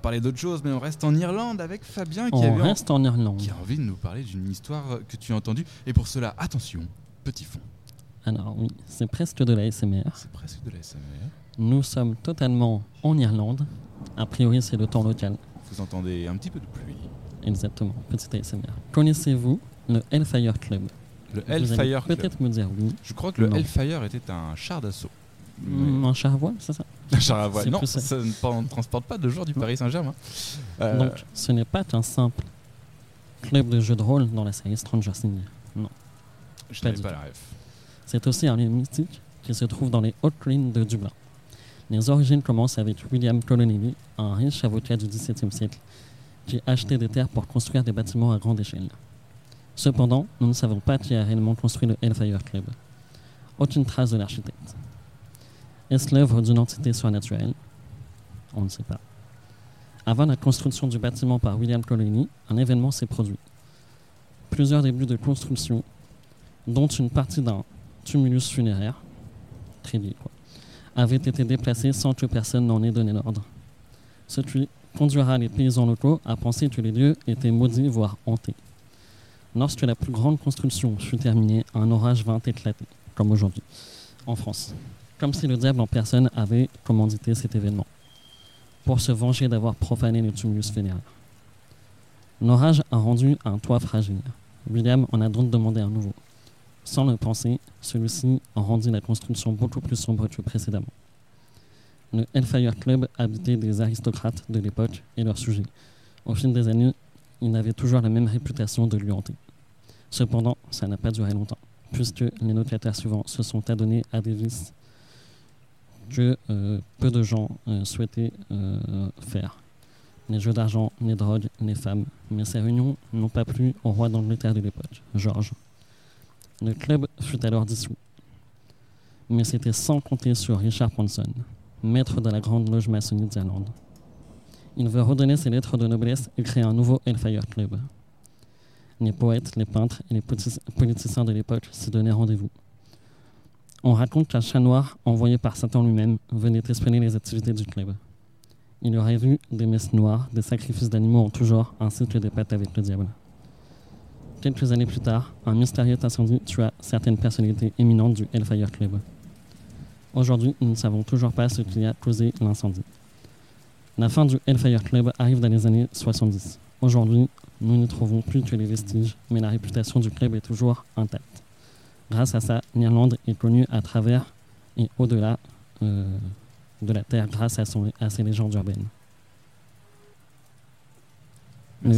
parler d'autre chose, mais on reste en Irlande avec Fabien qui, On avait en- reste en Irlande. qui a envie de nous parler d'une histoire que tu as entendue. Et pour cela, attention, petit fond. Alors oui, c'est presque de la SMR. C'est presque de la SMR. Nous sommes totalement en Irlande. A priori, c'est le temps local. Vous entendez un petit peu de pluie. Exactement, petite ASMR. Connaissez-vous le Hellfire Club? Le Vous allez Hellfire Club. Peut-être me dire oui. Je crois que le Non. Hellfire était un char d'assaut. Un char voile, c'est ça? Char à voile. C'est Non, ça. ça ne transporte pas de joueurs du Non. Paris Saint-Germain. Euh, Donc, ce n'est pas un simple club de jeux de rôle dans la série Stranger Things. je pas n'avais pas tout. la ref. C'est aussi un lieu mystique qui se trouve dans les hautes collines de Dublin. Les origines commencent avec William Colonnelly, un riche avocat du XVIIe siècle, qui achetait des terres pour construire des bâtiments à grande échelle. Cependant, nous ne savons pas qui a réellement construit le Hellfire Club. Aucune trace de l'architecte. Est-ce l'œuvre d'une entité surnaturelle On ne sait pas. Avant la construction du bâtiment par William Colonnelly, un événement s'est produit. Plusieurs débuts de construction, dont une partie d'un tumulus funéraire, lié quoi, été déplacé sans que personne n'en ait donné l'ordre. Ce qui conduira les paysans locaux à penser que les lieux étaient maudits, voire hantés. Lorsque la plus grande construction fut terminée, un orage vint éclater, comme aujourd'hui, en France. Comme si le diable en personne avait commandité cet événement, pour se venger d'avoir profané le tumulus funéraire. L'orage a rendu un toit fragile. William en a donc demandé un nouveau. Sans le penser, celui-ci rendit la construction beaucoup plus sombre que précédemment. Le Hellfire Club habitait des aristocrates de l'époque et leurs sujets. Au fil des années, il avait toujours la même réputation de lui hanter. Cependant, ça n'a pas duré longtemps, puisque les locataires suivants se sont adonnés à des vices que euh, peu de gens euh, souhaitaient euh, faire. Les jeux d'argent, les drogues, les femmes. Mais ces réunions n'ont pas plu au roi d'Angleterre de l'époque, George. Le club fut alors dissous. Mais c'était sans compter sur Richard Ponson, maître de la grande loge maçonnique d'Irlande. Il veut redonner ses lettres de noblesse et créer un nouveau Hellfire Club. Les poètes, les peintres et les politiciens de l'époque s'y donnaient rendez-vous. On raconte qu'un chat noir, envoyé par Satan lui-même, venait espionner les activités du club. Il aurait vu des messes noires, des sacrifices d'animaux en tout genre, ainsi que des pactes avec le diable. Quelques années plus tard, un mystérieux incendie tua certaines personnalités éminentes du Hellfire Club. Aujourd'hui, nous ne savons toujours pas ce qui a causé l'incendie. La fin du Hellfire Club arrive dans les années 70. Aujourd'hui, nous n'y trouvons plus que les vestiges, mais la réputation du club est toujours intacte. Grâce à ça, l'Irlande est connue à travers et au-delà euh, de la Terre grâce à, ses légendes urbaines.